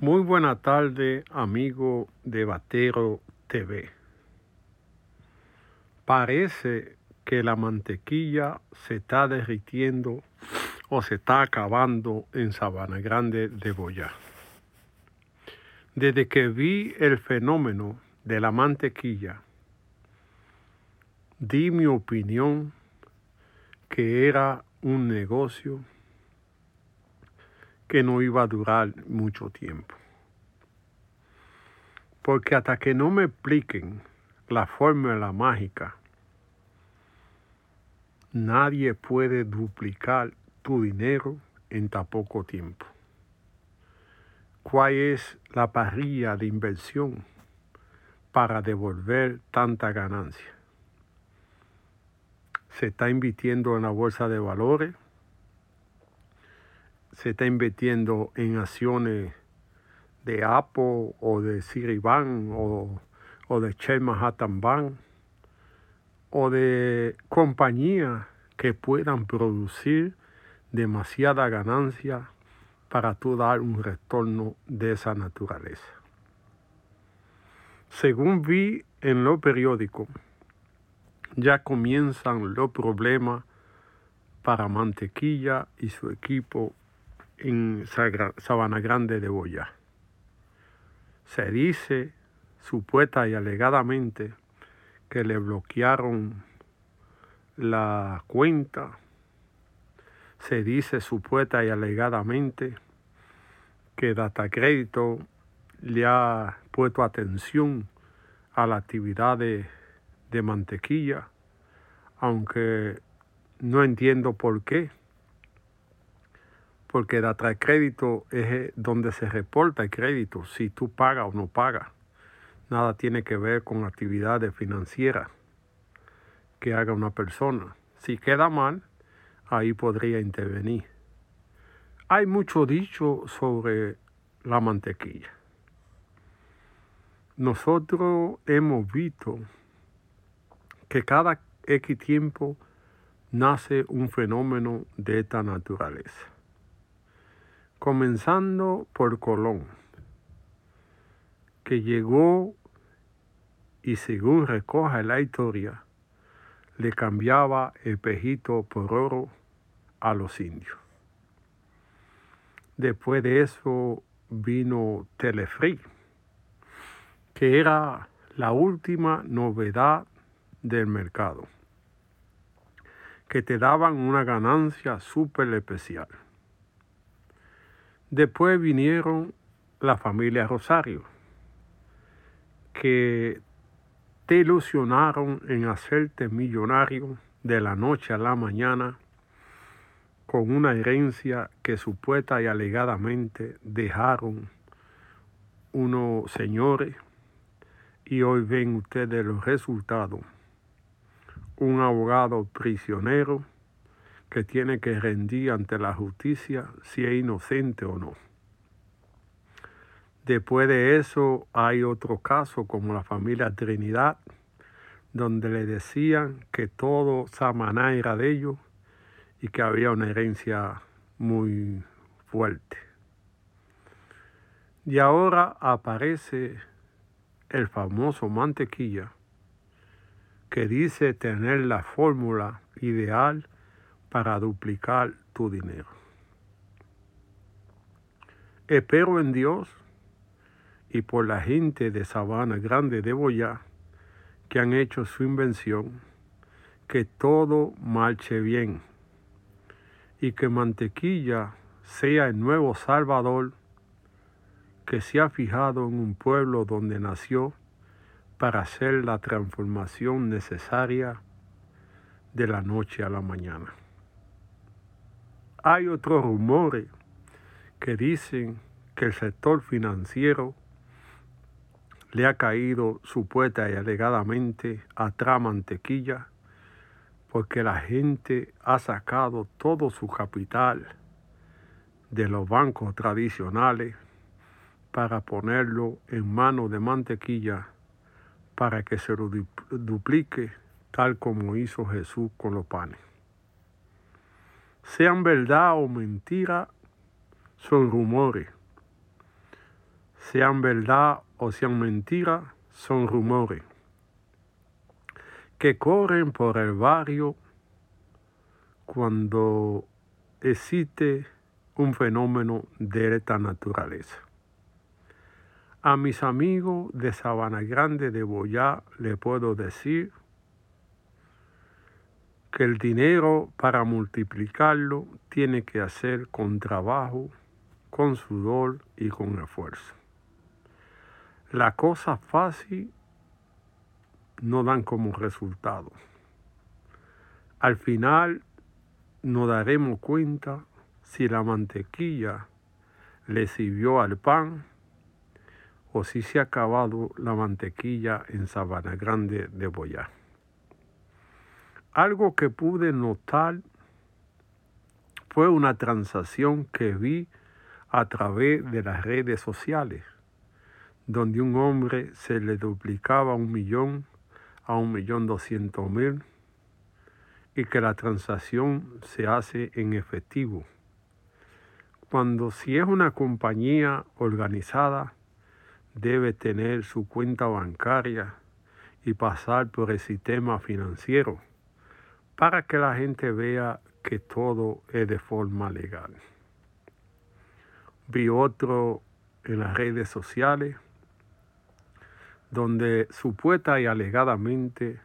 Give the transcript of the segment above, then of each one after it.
Muy buena tarde, amigo de Batero TV. Parece que la mantequilla se está derritiendo o se está acabando en Sabana Grande de Boyá. Desde que vi el fenómeno de la mantequilla, di mi opinión que era un negocio que no iba a durar mucho tiempo. Porque hasta que no me expliquen la fórmula mágica, nadie puede duplicar tu dinero en tan poco tiempo. ¿Cuál es la parrilla de inversión para devolver tanta ganancia? Se está invirtiendo en la bolsa de valores, se está invirtiendo en acciones de Apple o de Citibank o, o de Shell Manhattan Bank o de compañías que puedan producir demasiada ganancia para tú dar un retorno de esa naturaleza. Según vi en los periódicos, ya comienzan los problemas para Mantequilla y su equipo en Sabana Grande de Boya. Se dice supuesta y alegadamente que le bloquearon la cuenta se dice supuesta y alegadamente que Data Crédito le ha puesto atención a la actividad de, de mantequilla, aunque no entiendo por qué. Porque Data Crédito es donde se reporta el crédito, si tú pagas o no pagas. Nada tiene que ver con actividades financieras que haga una persona. Si queda mal, ahí podría intervenir. Hay mucho dicho sobre la mantequilla. Nosotros hemos visto que cada X tiempo nace un fenómeno de esta naturaleza. Comenzando por Colón, que llegó y según recoge la historia, le cambiaba el pejito por oro a los indios. Después de eso vino Telefree, que era la última novedad del mercado, que te daban una ganancia súper especial. Después vinieron la familia Rosario, que te ilusionaron en hacerte millonario de la noche a la mañana con una herencia que supuesta y alegadamente dejaron unos señores y hoy ven ustedes los resultados. Un abogado prisionero que tiene que rendir ante la justicia si es inocente o no. Después de eso hay otro caso como la familia Trinidad, donde le decían que todo Samaná era de ellos y que había una herencia muy fuerte. Y ahora aparece el famoso mantequilla que dice tener la fórmula ideal para duplicar tu dinero. Espero en Dios y por la gente de Sabana Grande de Boyá que han hecho su invención, que todo marche bien y que Mantequilla sea el nuevo Salvador que se ha fijado en un pueblo donde nació para hacer la transformación necesaria de la noche a la mañana. Hay otros rumores que dicen que el sector financiero le ha caído supuesta y alegadamente atrás mantequilla porque la gente ha sacado todo su capital de los bancos tradicionales para ponerlo en manos de mantequilla para que se lo duplique tal como hizo Jesús con los panes. Sean verdad o mentira, son rumores. sean verdad o sean mentira, son rumores que corren por el barrio cuando existe un fenómeno de esta naturaleza. A mis amigos de Sabana Grande de Boyá le puedo decir que el dinero para multiplicarlo tiene que hacer con trabajo, con sudor y con esfuerzo. La cosa fácil no dan como resultado. Al final nos daremos cuenta si la mantequilla le sirvió al pan o si se ha acabado la mantequilla en Sabana Grande de Boyá. Algo que pude notar fue una transacción que vi a través de las redes sociales, donde un hombre se le duplicaba un millón a un millón doscientos mil y que la transacción se hace en efectivo. Cuando si es una compañía organizada, debe tener su cuenta bancaria y pasar por el sistema financiero para que la gente vea que todo es de forma legal. Vi otro en las redes sociales donde supuesta y alegadamente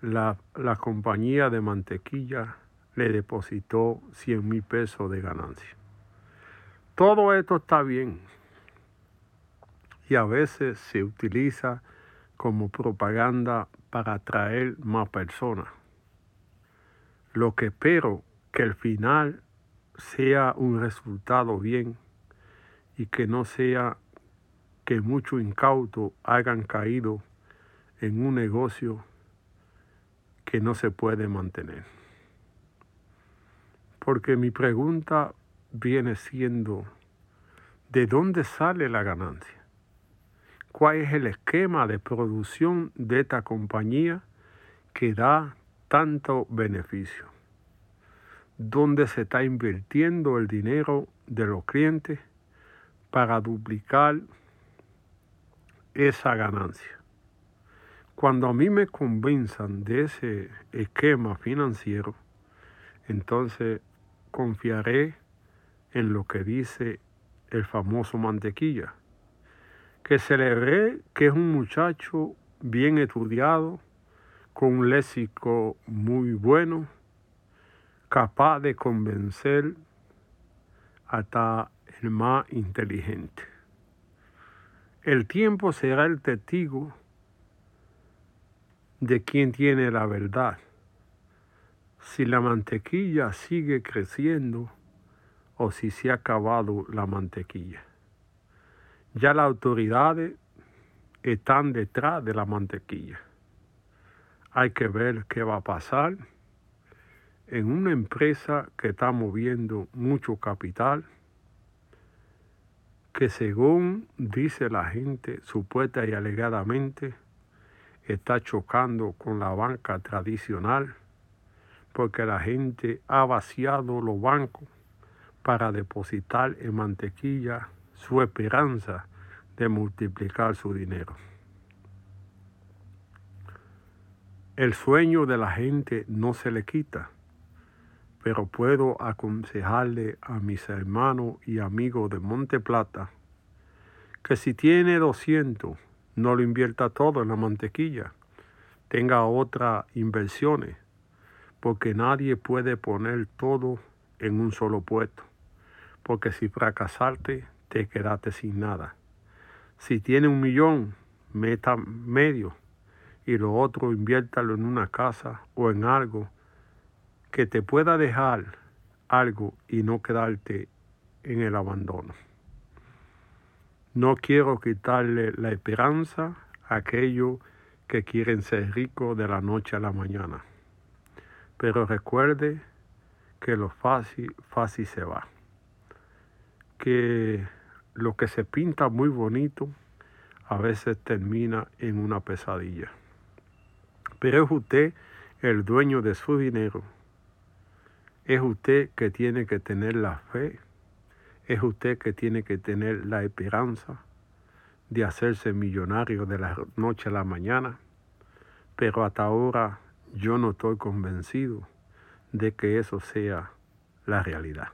la, la compañía de mantequilla le depositó 100 mil pesos de ganancia. Todo esto está bien y a veces se utiliza como propaganda para atraer más personas. Lo que espero que el final sea un resultado bien y que no sea que muchos incautos hayan caído en un negocio que no se puede mantener. Porque mi pregunta viene siendo, ¿de dónde sale la ganancia? ¿Cuál es el esquema de producción de esta compañía que da tanto beneficio? ¿Dónde se está invirtiendo el dinero de los clientes para duplicar esa ganancia. Cuando a mí me convenzan de ese esquema financiero, entonces confiaré en lo que dice el famoso mantequilla, que ve que es un muchacho bien estudiado, con un léxico muy bueno, capaz de convencer hasta el más inteligente. El tiempo será el testigo de quien tiene la verdad. Si la mantequilla sigue creciendo o si se ha acabado la mantequilla. Ya las autoridades están detrás de la mantequilla. Hay que ver qué va a pasar en una empresa que está moviendo mucho capital que según dice la gente, supuesta y alegadamente, está chocando con la banca tradicional, porque la gente ha vaciado los bancos para depositar en mantequilla su esperanza de multiplicar su dinero. El sueño de la gente no se le quita pero puedo aconsejarle a mis hermanos y amigos de Monte Plata que si tiene 200, no lo invierta todo en la mantequilla, tenga otras inversiones, porque nadie puede poner todo en un solo puesto, porque si fracasaste, te quedaste sin nada. Si tiene un millón, meta medio y lo otro inviértalo en una casa o en algo que te pueda dejar algo y no quedarte en el abandono. No quiero quitarle la esperanza a aquellos que quieren ser ricos de la noche a la mañana. Pero recuerde que lo fácil, fácil se va. Que lo que se pinta muy bonito a veces termina en una pesadilla. Pero es usted el dueño de su dinero. Es usted que tiene que tener la fe, es usted que tiene que tener la esperanza de hacerse millonario de la noche a la mañana, pero hasta ahora yo no estoy convencido de que eso sea la realidad.